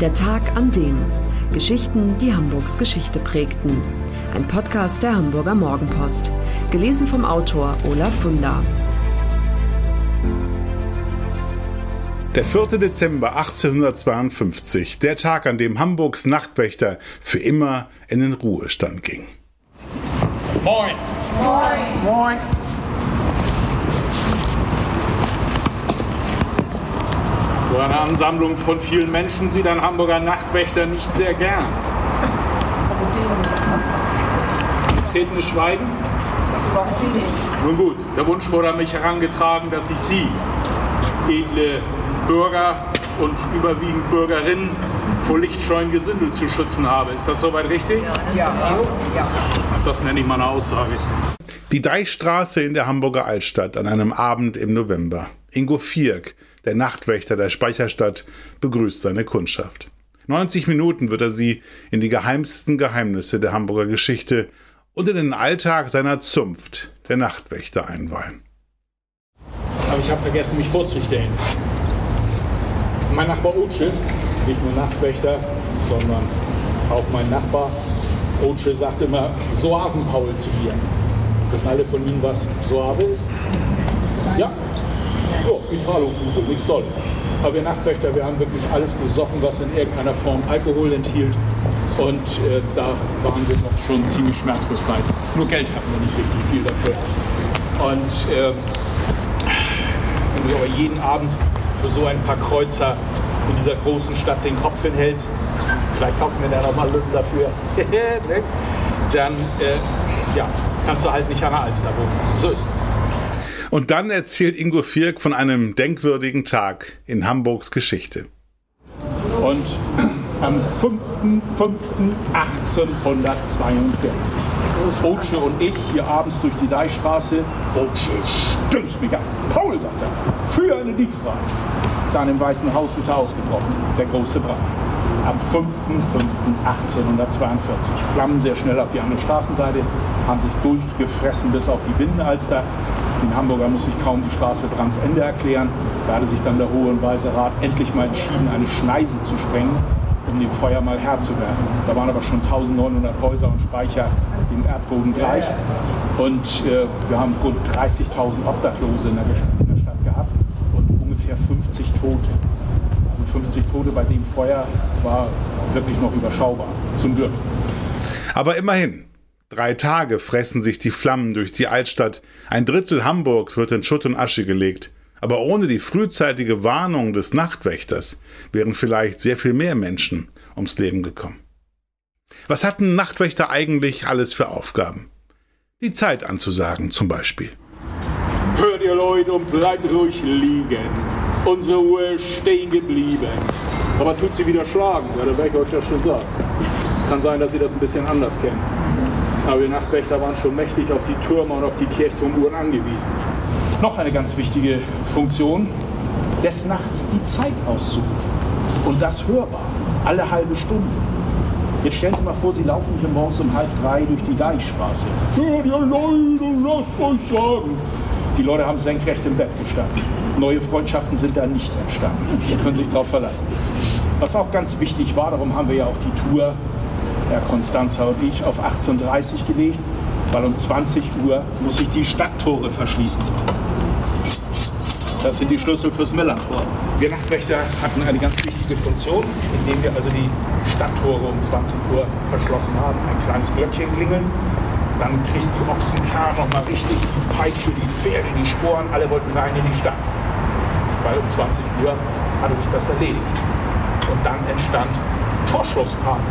Der Tag an dem. Geschichten, die Hamburgs Geschichte prägten. Ein Podcast der Hamburger Morgenpost. Gelesen vom Autor Olaf Funder. Der 4. Dezember 1852, der Tag, an dem Hamburgs Nachtwächter für immer in den Ruhestand ging. Moin! Moin! Moin! So eine Ansammlung von vielen Menschen sieht ein Hamburger Nachtwächter nicht sehr gern. Betretenes Schweigen? Nun gut, der Wunsch wurde an mich herangetragen, dass ich Sie, edle Bürger und überwiegend Bürgerinnen, vor lichtscheuen Gesindel zu schützen habe. Ist das soweit richtig? Ja. ja. Das nenne ich mal eine Aussage. Die Deichstraße in der Hamburger Altstadt an einem Abend im November. Ingo Vierk, der Nachtwächter der Speicherstadt, begrüßt seine Kundschaft. 90 Minuten wird er sie in die geheimsten Geheimnisse der Hamburger Geschichte und in den Alltag seiner Zunft, der Nachtwächter, einweihen. Aber ich habe vergessen, mich vorzustellen. Mein Nachbar Utsche, nicht nur Nachtwächter, sondern auch mein Nachbar Utsche sagt immer Soaven-Paul zu mir. Wissen alle von Ihnen, was Soave ist? Ja, so, Italofuse, nichts Tolles. Aber wir Nachtwächter, wir haben wirklich alles gesoffen, was in irgendeiner Form Alkohol enthielt. Und äh, da waren wir noch schon ziemlich schmerzbefreit. Nur Geld hatten wir nicht richtig viel dafür. Und äh, wenn du aber jeden Abend für so ein paar Kreuzer in dieser großen Stadt den Kopf hinhältst, vielleicht kaufen wir da noch mal Lütten dafür, ne? dann äh, ja, kannst du halt nicht an der Alster wohnen. So ist es. Und dann erzählt Ingo Vierk von einem denkwürdigen Tag in Hamburgs Geschichte. Und am 5.5.1842, Otsche und ich hier abends durch die Deichstraße, Otsche stößt mich an. Paul, sagt er, für eine Dienstreise. Dann im Weißen Haus ist er ausgebrochen, der große Brand. Am 5.5.1842. Flammen sehr schnell auf die andere Straßenseite, haben sich durchgefressen bis auf die Binnenalster. Den Hamburger muss sich kaum die Straße Brands Ende erklären. Da hatte sich dann der Hohe und Weise Rat endlich mal entschieden, eine Schneise zu sprengen, um dem Feuer mal Herr zu werden. Da waren aber schon 1900 Häuser und Speicher dem Erdboden gleich. Und äh, wir haben rund 30.000 Obdachlose in der, in der Stadt gehabt und ungefähr 50 Tote. Also 50 Tote bei dem Feuer war wirklich noch überschaubar, zum Glück. Aber immerhin, Drei Tage fressen sich die Flammen durch die Altstadt, ein Drittel Hamburgs wird in Schutt und Asche gelegt. Aber ohne die frühzeitige Warnung des Nachtwächters wären vielleicht sehr viel mehr Menschen ums Leben gekommen. Was hatten Nachtwächter eigentlich alles für Aufgaben? Die Zeit anzusagen zum Beispiel. Hört ihr Leute und bleibt ruhig liegen. Unsere Uhr ist stehen geblieben. Aber tut sie wieder schlagen, ja, das werde ich euch ja schon sagen. Kann sein, dass ihr das ein bisschen anders kennt. Aber wir Nachtwächter waren schon mächtig auf die Türme und auf die Kirchturmuhren angewiesen. Noch eine ganz wichtige Funktion, des Nachts die Zeit auszurufen. Und das hörbar, alle halbe Stunde. Jetzt stellen Sie mal vor, Sie laufen hier morgens um halb drei durch die Deichstraße. Hört ihr Leute, lasst euch sagen. Die Leute haben senkrecht im Bett gestanden. Neue Freundschaften sind da nicht entstanden. Ihr könnt sich darauf verlassen. Was auch ganz wichtig war, darum haben wir ja auch die Tour Herr Konstanzer und ich, auf 18.30 gelegt, weil um 20 Uhr muss ich die Stadttore verschließen. Das sind die Schlüssel fürs Millantor. Wir Nachtwächter hatten eine ganz wichtige Funktion, indem wir also die Stadttore um 20 Uhr verschlossen haben. Ein kleines Glöckchen klingeln, dann kriegt die Ochsenkar nochmal richtig die Peitsche, die Pferde, die Sporen, alle wollten rein in die Stadt. Weil um 20 Uhr hatte sich das erledigt. Und dann entstand Torschlusspanik.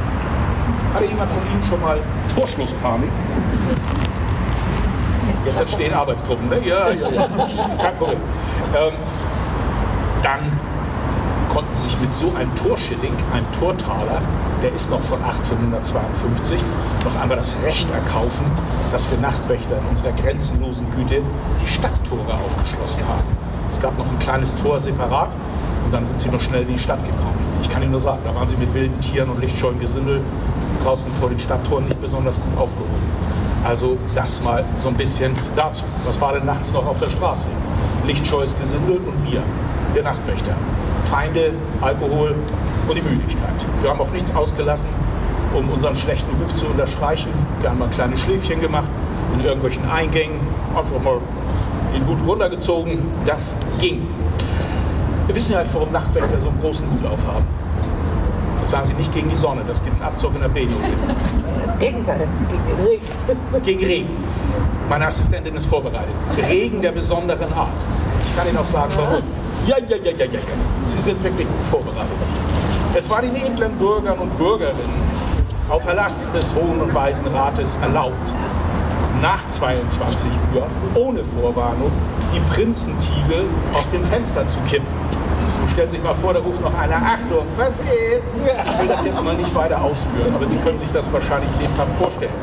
Hatte jemand von Ihnen schon mal Torschlusspanik? Jetzt entstehen Arbeitsgruppen, ne? Ja, ja, ja. Kein Problem. Ähm, dann konnten sich mit so einem Torschilling, einem Tortaler, der ist noch von 1852, noch einmal das Recht erkaufen, dass wir Nachtwächter in unserer grenzenlosen Güte die Stadttore aufgeschlossen haben. Es gab noch ein kleines Tor separat und dann sind sie noch schnell in die Stadt gekommen. Ich kann Ihnen nur sagen, da waren sie mit wilden Tieren und lichtscheuen Gesindel draußen vor den Stadttoren nicht besonders gut aufgehoben. Also das mal so ein bisschen dazu. Was war denn nachts noch auf der Straße? Lichtscheues Gesindel und wir, der Nachtwächter. Feinde, Alkohol, und die Müdigkeit. Wir haben auch nichts ausgelassen, um unseren schlechten Ruf zu unterstreichen. Wir haben mal kleine Schläfchen gemacht in irgendwelchen Eingängen, einfach mal den Hut runtergezogen. Das ging. Wir wissen ja nicht, warum Nachtwächter so einen großen Hut aufhaben. Das sagen sie nicht gegen die Sonne, das gibt einen Abzug in der Bildung. Das Gegenteil, gegen den Regen. Gegen Regen. Meine Assistentin ist vorbereitet. Regen der besonderen Art. Ich kann Ihnen auch sagen, warum. Ja, ja, ja, ja, ja, ja. Sie sind wirklich gut vorbereitet. Es war den edlen Bürgern und Bürgerinnen auf Erlass des Hohen und Weisen Rates erlaubt, nach 22 Uhr ohne Vorwarnung die Prinzentiegel aus dem Fenster zu kippen. Du stellst sich mal vor, da ruft noch einer, Achtung, was ist? Ich will das jetzt mal nicht weiter ausführen, aber Sie können sich das wahrscheinlich lebhaft vorstellen.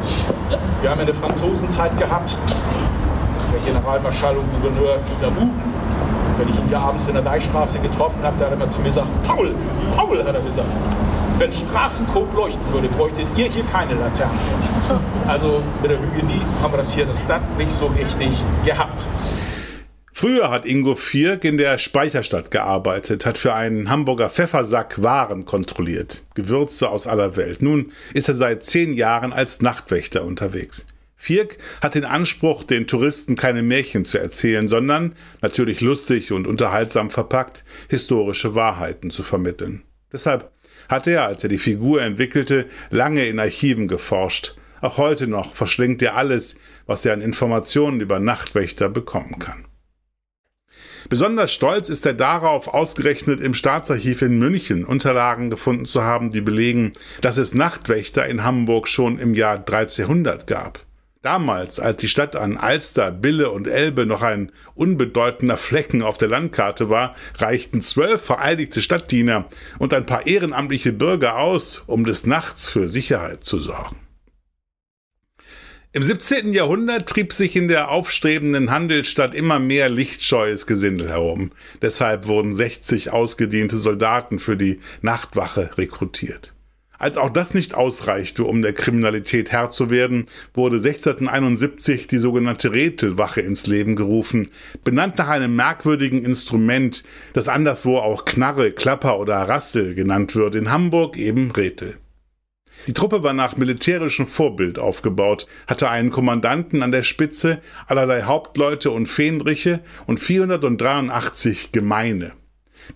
Wir haben eine Franzosenzeit gehabt, der Generalmarschall und Gouverneur Davout, wenn ich ihn hier abends in der Deichstraße getroffen habe, der hat immer zu mir gesagt, Paul, Paul, hat er gesagt, wenn Straßencode leuchten würde, bräuchtet ihr hier keine Laterne. Also mit der Hygienie haben wir das hier in der Stadt nicht so richtig gehabt. Früher hat Ingo Vierk in der Speicherstadt gearbeitet, hat für einen Hamburger Pfeffersack Waren kontrolliert, Gewürze aus aller Welt. Nun ist er seit zehn Jahren als Nachtwächter unterwegs. Vierk hat den Anspruch, den Touristen keine Märchen zu erzählen, sondern, natürlich lustig und unterhaltsam verpackt, historische Wahrheiten zu vermitteln. Deshalb hat er, als er die Figur entwickelte, lange in Archiven geforscht. Auch heute noch verschlingt er alles, was er an Informationen über Nachtwächter bekommen kann. Besonders stolz ist er darauf, ausgerechnet im Staatsarchiv in München Unterlagen gefunden zu haben, die belegen, dass es Nachtwächter in Hamburg schon im Jahr 1300 gab. Damals, als die Stadt an Alster, Bille und Elbe noch ein unbedeutender Flecken auf der Landkarte war, reichten zwölf vereidigte Stadtdiener und ein paar ehrenamtliche Bürger aus, um des Nachts für Sicherheit zu sorgen. Im 17. Jahrhundert trieb sich in der aufstrebenden Handelsstadt immer mehr lichtscheues Gesindel herum. Deshalb wurden 60 ausgediente Soldaten für die Nachtwache rekrutiert. Als auch das nicht ausreichte, um der Kriminalität Herr zu werden, wurde 1671 die sogenannte Rätelwache ins Leben gerufen, benannt nach einem merkwürdigen Instrument, das anderswo auch Knarre, Klapper oder Rassel genannt wird, in Hamburg eben Rätel. Die Truppe war nach militärischem Vorbild aufgebaut, hatte einen Kommandanten an der Spitze, allerlei Hauptleute und Fähnriche und 483 Gemeine.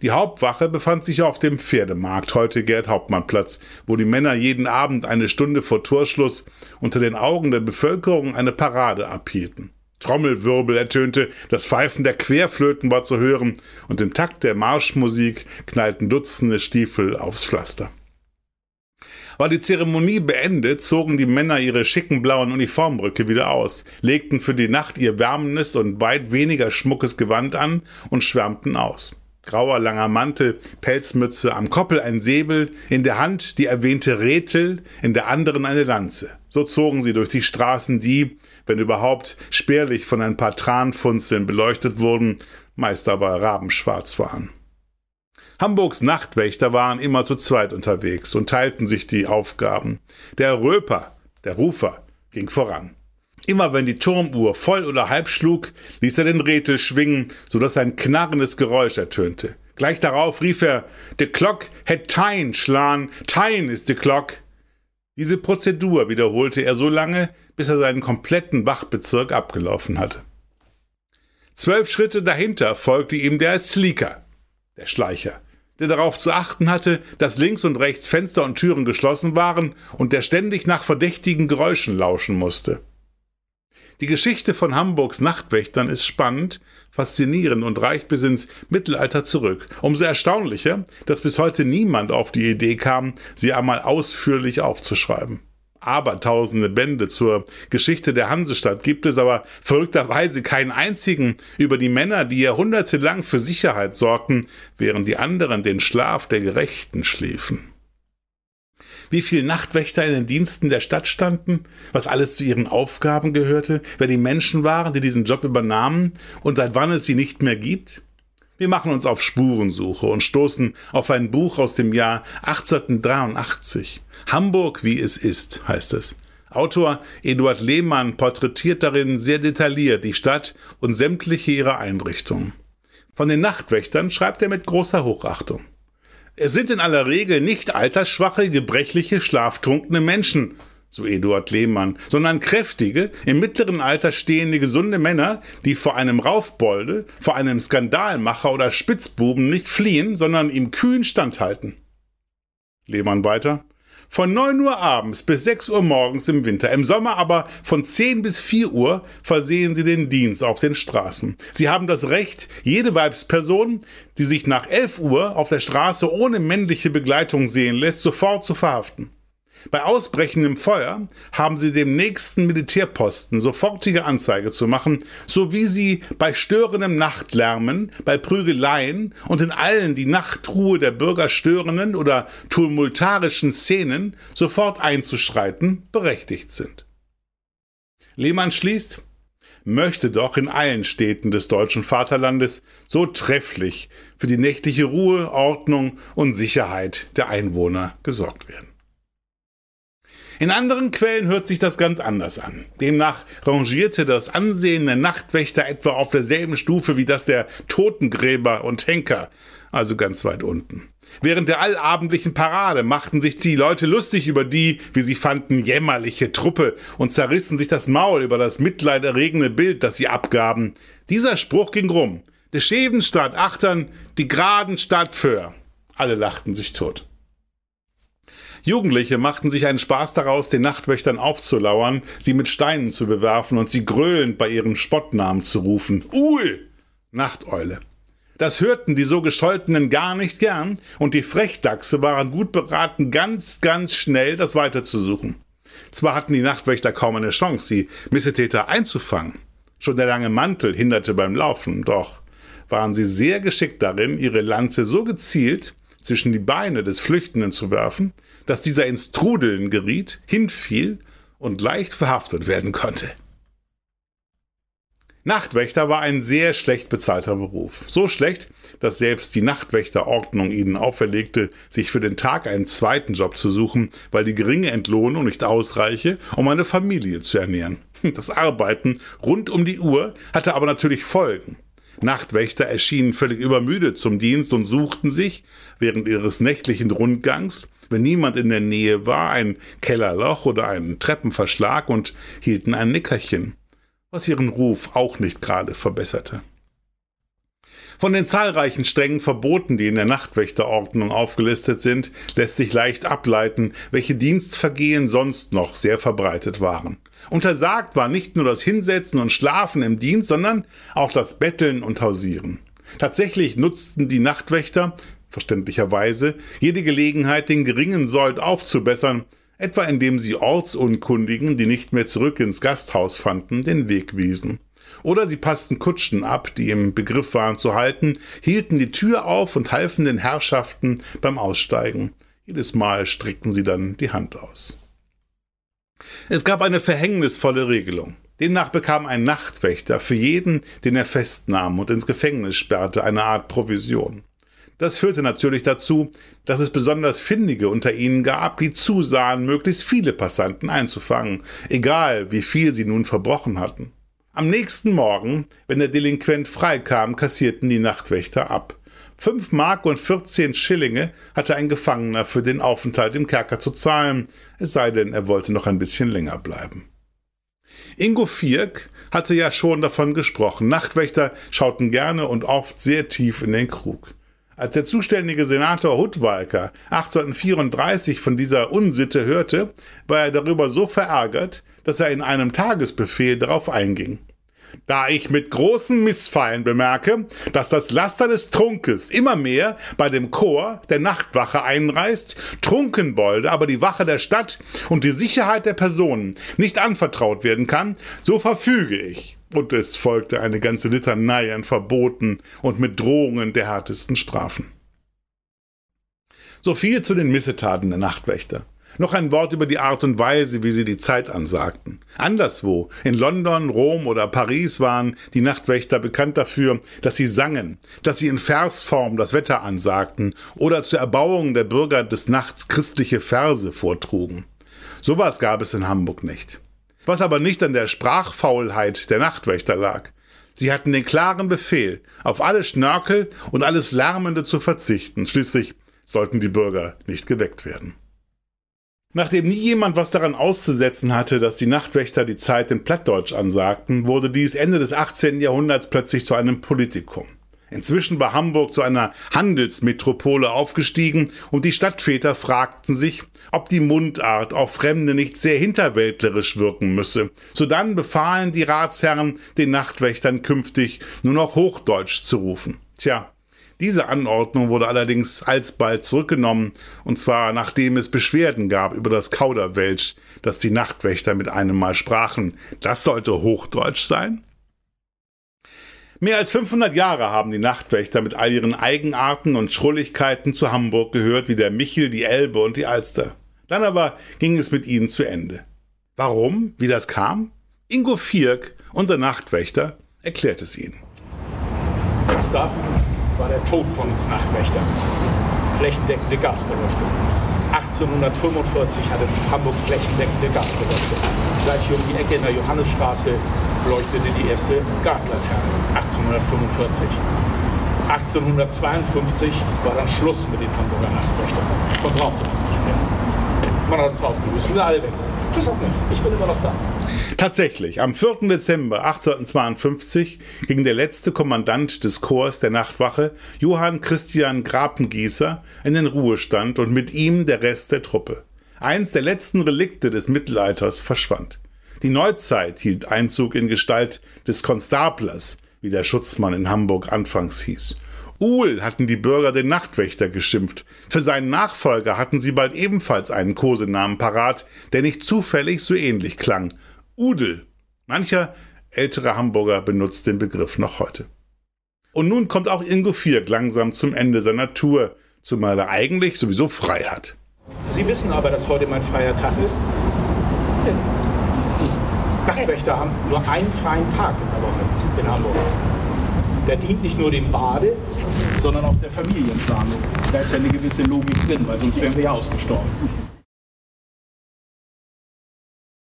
Die Hauptwache befand sich auf dem Pferdemarkt, heute Gerd-Hauptmann-Platz, wo die Männer jeden Abend eine Stunde vor Torschluss unter den Augen der Bevölkerung eine Parade abhielten. Trommelwirbel ertönte, das Pfeifen der Querflöten war zu hören und im Takt der Marschmusik knallten Dutzende Stiefel aufs Pflaster. War die Zeremonie beendet, zogen die Männer ihre schicken blauen Uniformröcke wieder aus, legten für die Nacht ihr wärmendes und weit weniger schmuckes Gewand an und schwärmten aus grauer langer Mantel, Pelzmütze, am Koppel ein Säbel, in der Hand die erwähnte Rätel, in der anderen eine Lanze. So zogen sie durch die Straßen, die, wenn überhaupt, spärlich von ein paar Tranfunzeln beleuchtet wurden, meist aber rabenschwarz waren. Hamburgs Nachtwächter waren immer zu zweit unterwegs und teilten sich die Aufgaben. Der Röper, der Rufer, ging voran. Immer wenn die Turmuhr voll oder halb schlug, ließ er den Rätel schwingen, so dass ein knarrendes Geräusch ertönte. Gleich darauf rief er, "The clock had tine schlan, tine is the clock." Diese Prozedur wiederholte er so lange, bis er seinen kompletten Wachbezirk abgelaufen hatte. Zwölf Schritte dahinter folgte ihm der Sleeker, der Schleicher, der darauf zu achten hatte, dass links und rechts Fenster und Türen geschlossen waren und der ständig nach verdächtigen Geräuschen lauschen musste. Die Geschichte von Hamburgs Nachtwächtern ist spannend, faszinierend und reicht bis ins Mittelalter zurück. Umso erstaunlicher, dass bis heute niemand auf die Idee kam, sie einmal ausführlich aufzuschreiben. Aber tausende Bände zur Geschichte der Hansestadt gibt es aber verrückterweise keinen einzigen über die Männer, die jahrhundertelang für Sicherheit sorgten, während die anderen den Schlaf der Gerechten schliefen wie viele Nachtwächter in den Diensten der Stadt standen, was alles zu ihren Aufgaben gehörte, wer die Menschen waren, die diesen Job übernahmen und seit wann es sie nicht mehr gibt? Wir machen uns auf Spurensuche und stoßen auf ein Buch aus dem Jahr 1883. Hamburg wie es ist, heißt es. Autor Eduard Lehmann porträtiert darin sehr detailliert die Stadt und sämtliche ihrer Einrichtungen. Von den Nachtwächtern schreibt er mit großer Hochachtung. Es sind in aller Regel nicht altersschwache, gebrechliche, schlaftrunkene Menschen, so Eduard Lehmann, sondern kräftige, im mittleren Alter stehende, gesunde Männer, die vor einem Raufbolde, vor einem Skandalmacher oder Spitzbuben nicht fliehen, sondern ihm kühn standhalten. Lehmann weiter. Von 9 Uhr abends bis 6 Uhr morgens im Winter, im Sommer aber von 10 bis 4 Uhr versehen sie den Dienst auf den Straßen. Sie haben das Recht, jede Weibsperson, die sich nach 11 Uhr auf der Straße ohne männliche Begleitung sehen lässt, sofort zu verhaften. Bei ausbrechendem Feuer haben sie dem nächsten Militärposten sofortige Anzeige zu machen, so wie sie bei störendem Nachtlärmen, bei Prügeleien und in allen die Nachtruhe der Bürger störenden oder tumultarischen Szenen sofort einzuschreiten berechtigt sind. Lehmann schließt, möchte doch in allen Städten des deutschen Vaterlandes so trefflich für die nächtliche Ruhe, Ordnung und Sicherheit der Einwohner gesorgt werden. In anderen Quellen hört sich das ganz anders an. Demnach rangierte das Ansehen der Nachtwächter etwa auf derselben Stufe wie das der Totengräber und Henker, also ganz weit unten. Während der allabendlichen Parade machten sich die Leute lustig über die, wie sie fanden, jämmerliche Truppe und zerrissen sich das Maul über das mitleiderregende Bild, das sie abgaben. Dieser Spruch ging rum. De Scheven statt Achtern, die Graden statt Föhr. Alle lachten sich tot. Jugendliche machten sich einen Spaß daraus, den Nachtwächtern aufzulauern, sie mit Steinen zu bewerfen und sie gröhlend bei ihrem Spottnamen zu rufen. Uhl! Nachteule. Das hörten die so Gescholtenen gar nicht gern, und die Frechdachse waren gut beraten, ganz, ganz schnell das weiterzusuchen. Zwar hatten die Nachtwächter kaum eine Chance, die Missetäter einzufangen. Schon der lange Mantel hinderte beim Laufen, doch waren sie sehr geschickt darin, ihre Lanze so gezielt zwischen die Beine des Flüchtenden zu werfen, dass dieser ins Trudeln geriet, hinfiel und leicht verhaftet werden konnte. Nachtwächter war ein sehr schlecht bezahlter Beruf. So schlecht, dass selbst die Nachtwächterordnung ihnen auferlegte, sich für den Tag einen zweiten Job zu suchen, weil die geringe Entlohnung nicht ausreiche, um eine Familie zu ernähren. Das Arbeiten rund um die Uhr hatte aber natürlich Folgen. Nachtwächter erschienen völlig übermüdet zum Dienst und suchten sich, während ihres nächtlichen Rundgangs, wenn niemand in der Nähe war, ein Kellerloch oder einen Treppenverschlag und hielten ein Nickerchen, was ihren Ruf auch nicht gerade verbesserte. Von den zahlreichen strengen Verboten, die in der Nachtwächterordnung aufgelistet sind, lässt sich leicht ableiten, welche Dienstvergehen sonst noch sehr verbreitet waren. Untersagt war nicht nur das Hinsetzen und Schlafen im Dienst, sondern auch das Betteln und Hausieren. Tatsächlich nutzten die Nachtwächter verständlicherweise, jede Gelegenheit, den geringen Sold aufzubessern, etwa indem sie Ortsunkundigen, die nicht mehr zurück ins Gasthaus fanden, den Weg wiesen. Oder sie passten Kutschen ab, die im Begriff waren zu halten, hielten die Tür auf und halfen den Herrschaften beim Aussteigen. Jedes Mal streckten sie dann die Hand aus. Es gab eine verhängnisvolle Regelung. Demnach bekam ein Nachtwächter für jeden, den er festnahm und ins Gefängnis sperrte, eine Art Provision. Das führte natürlich dazu, dass es besonders Findige unter ihnen gab, die zusahen, möglichst viele Passanten einzufangen, egal wie viel sie nun verbrochen hatten. Am nächsten Morgen, wenn der Delinquent freikam, kassierten die Nachtwächter ab. Fünf Mark und vierzehn Schillinge hatte ein Gefangener für den Aufenthalt im Kerker zu zahlen, es sei denn, er wollte noch ein bisschen länger bleiben. Ingo Vierk hatte ja schon davon gesprochen. Nachtwächter schauten gerne und oft sehr tief in den Krug. Als der zuständige Senator Hudwalker 1834 von dieser Unsitte hörte, war er darüber so verärgert, dass er in einem Tagesbefehl darauf einging. Da ich mit großen Missfallen bemerke, dass das Laster des Trunkes immer mehr bei dem Chor der Nachtwache einreißt, Trunkenbolde aber die Wache der Stadt und die Sicherheit der Personen nicht anvertraut werden kann, so verfüge ich und es folgte eine ganze Litanei an Verboten und mit Drohungen der härtesten Strafen. So viel zu den Missetaten der Nachtwächter. Noch ein Wort über die Art und Weise, wie sie die Zeit ansagten. Anderswo, in London, Rom oder Paris waren die Nachtwächter bekannt dafür, dass sie sangen, dass sie in Versform das Wetter ansagten oder zur Erbauung der Bürger des Nachts christliche Verse vortrugen. Sowas gab es in Hamburg nicht was aber nicht an der Sprachfaulheit der Nachtwächter lag. Sie hatten den klaren Befehl, auf alle Schnörkel und alles Lärmende zu verzichten. Schließlich sollten die Bürger nicht geweckt werden. Nachdem nie jemand was daran auszusetzen hatte, dass die Nachtwächter die Zeit in Plattdeutsch ansagten, wurde dies Ende des 18. Jahrhunderts plötzlich zu einem Politikum. Inzwischen war Hamburg zu einer Handelsmetropole aufgestiegen und die Stadtväter fragten sich, ob die Mundart auf Fremde nicht sehr hinterwäldlerisch wirken müsse. Sodann befahlen die Ratsherren den Nachtwächtern künftig nur noch Hochdeutsch zu rufen. Tja, diese Anordnung wurde allerdings alsbald zurückgenommen, und zwar nachdem es Beschwerden gab über das Kauderwelsch, das die Nachtwächter mit einem Mal sprachen. Das sollte Hochdeutsch sein? Mehr als 500 Jahre haben die Nachtwächter mit all ihren Eigenarten und Schrulligkeiten zu Hamburg gehört, wie der Michel, die Elbe und die Alster. Dann aber ging es mit ihnen zu Ende. Warum? Wie das kam? Ingo Vierk, unser Nachtwächter, erklärt es ihnen. Das da war der Tod von uns Nachtwächtern. Flächendeckende Gasbeleuchtung. 1845 hatte Hamburg flächendeckende Gasbeleuchtung. Gleich hier um die Ecke in der Johannesstraße leuchtete die erste Gaslaterne 1845. 1852 war dann Schluss mit den Hamburger Nachtwächtern. Man brauchte uns nicht mehr. Man hat uns aufgelöst. Sie sind alle weg. Bis auf mich. Ich bin immer noch da. Tatsächlich, am 4. Dezember 1852 ging der letzte Kommandant des Korps der Nachtwache, Johann Christian Grapengießer, in den Ruhestand und mit ihm der Rest der Truppe. Eins der letzten Relikte des Mittelalters verschwand. Die Neuzeit hielt Einzug in Gestalt des Konstablers, wie der Schutzmann in Hamburg anfangs hieß. Uhl hatten die Bürger den Nachtwächter geschimpft. Für seinen Nachfolger hatten sie bald ebenfalls einen Kosenamen parat, der nicht zufällig so ähnlich klang. Udel. Mancher ältere Hamburger benutzt den Begriff noch heute. Und nun kommt auch Ingo Vierk langsam zum Ende seiner Tour, zumal er eigentlich sowieso frei hat. Sie wissen aber, dass heute mein freier Tag ist. Nachtwächter haben nur einen freien Tag in der Woche in Hamburg. Der dient nicht nur dem Bade, sondern auch der Familienplanung. Da ist ja eine gewisse Logik drin, weil sonst wären wir ja ausgestorben.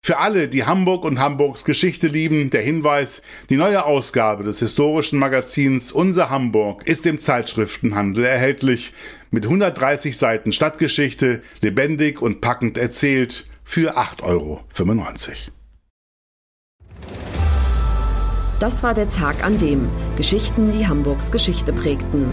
Für alle, die Hamburg und Hamburgs Geschichte lieben, der Hinweis, die neue Ausgabe des historischen Magazins Unser Hamburg ist im Zeitschriftenhandel erhältlich mit 130 Seiten Stadtgeschichte, lebendig und packend erzählt für 8,95 Euro. Das war der Tag an dem Geschichten, die Hamburgs Geschichte prägten.